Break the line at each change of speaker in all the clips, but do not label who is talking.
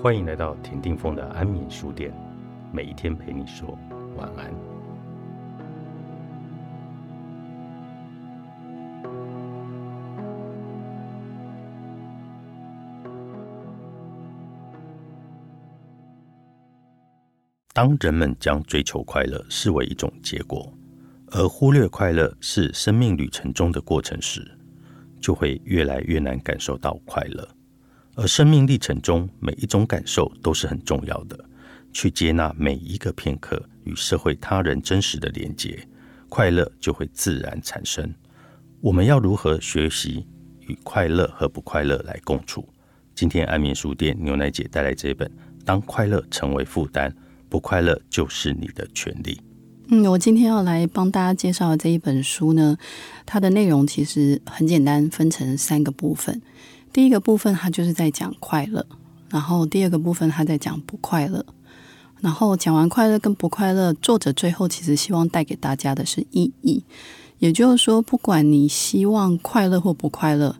欢迎来到田定峰的安眠书店，每一天陪你说晚安。当人们将追求快乐视为一种结果，而忽略快乐是生命旅程中的过程时，就会越来越难感受到快乐。而生命历程中每一种感受都是很重要的，去接纳每一个片刻与社会他人真实的连接，快乐就会自然产生。我们要如何学习与快乐和不快乐来共处？今天安眠书店牛奶姐带来这一本《当快乐成为负担》。不快乐就是你的权利。
嗯，我今天要来帮大家介绍的这一本书呢，它的内容其实很简单，分成三个部分。第一个部分它就是在讲快乐，然后第二个部分它在讲不快乐，然后讲完快乐跟不快乐，作者最后其实希望带给大家的是意义。也就是说，不管你希望快乐或不快乐。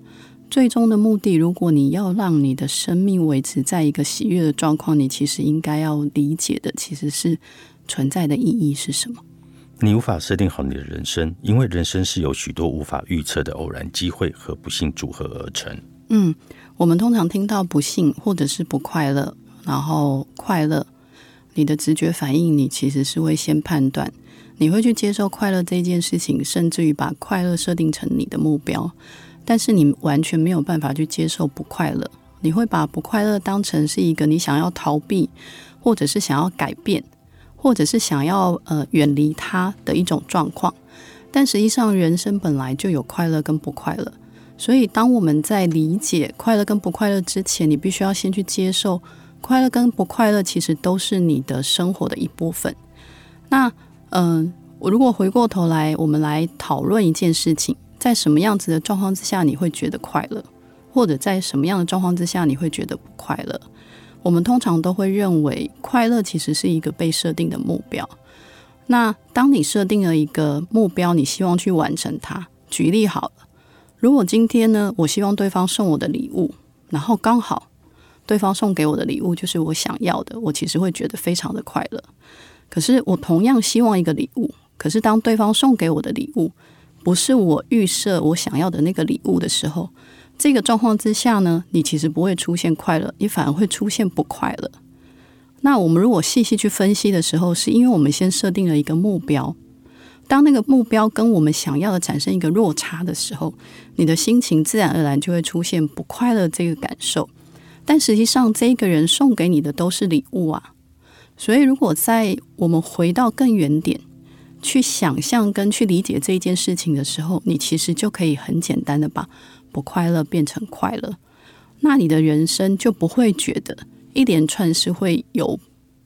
最终的目的，如果你要让你的生命维持在一个喜悦的状况，你其实应该要理解的，其实是存在的意义是什么。
你无法设定好你的人生，因为人生是由许多无法预测的偶然机会和不幸组合而成。
嗯，我们通常听到不幸或者是不快乐，然后快乐，你的直觉反应，你其实是会先判断，你会去接受快乐这件事情，甚至于把快乐设定成你的目标。但是你完全没有办法去接受不快乐，你会把不快乐当成是一个你想要逃避，或者是想要改变，或者是想要呃远离它的一种状况。但实际上，人生本来就有快乐跟不快乐，所以当我们在理解快乐跟不快乐之前，你必须要先去接受快乐跟不快乐其实都是你的生活的一部分。那嗯，我如果回过头来，我们来讨论一件事情。在什么样子的状况之下你会觉得快乐，或者在什么样的状况之下你会觉得不快乐？我们通常都会认为快乐其实是一个被设定的目标。那当你设定了一个目标，你希望去完成它。举例好了，如果今天呢，我希望对方送我的礼物，然后刚好对方送给我的礼物就是我想要的，我其实会觉得非常的快乐。可是我同样希望一个礼物，可是当对方送给我的礼物，不是我预设我想要的那个礼物的时候，这个状况之下呢，你其实不会出现快乐，你反而会出现不快乐。那我们如果细细去分析的时候，是因为我们先设定了一个目标，当那个目标跟我们想要的产生一个落差的时候，你的心情自然而然就会出现不快乐这个感受。但实际上，这个人送给你的都是礼物啊，所以如果在我们回到更远点。去想象跟去理解这一件事情的时候，你其实就可以很简单的把不快乐变成快乐，那你的人生就不会觉得一连串是会有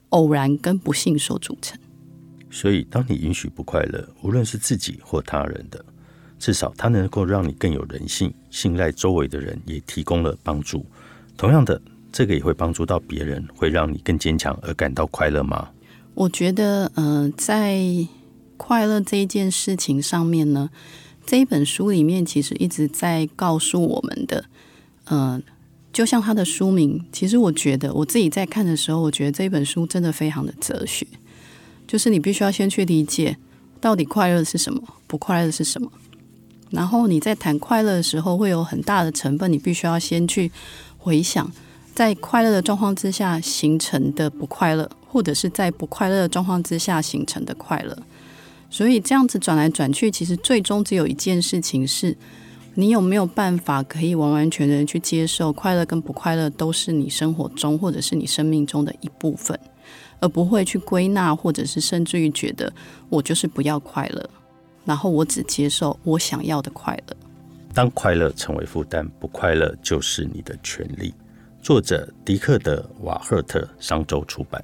偶然跟不幸所组成。
所以，当你允许不快乐，无论是自己或他人的，至少它能够让你更有人性，信赖周围的人，也提供了帮助。同样的，这个也会帮助到别人，会让你更坚强而感到快乐吗？
我觉得，嗯，在快乐这一件事情上面呢，这一本书里面其实一直在告诉我们的，嗯，就像它的书名，其实我觉得我自己在看的时候，我觉得这本书真的非常的哲学，就是你必须要先去理解到底快乐是什么，不快乐是什么，然后你在谈快乐的时候，会有很大的成分，你必须要先去回想，在快乐的状况之下形成的不快乐，或者是在不快乐的状况之下形成的快乐。所以这样子转来转去，其实最终只有一件事情是：你有没有办法可以完完全全去接受快乐跟不快乐都是你生活中或者是你生命中的一部分，而不会去归纳，或者是甚至于觉得我就是不要快乐，然后我只接受我想要的快乐。
当快乐成为负担，不快乐就是你的权利。作者迪克·德·瓦赫特，商周出版。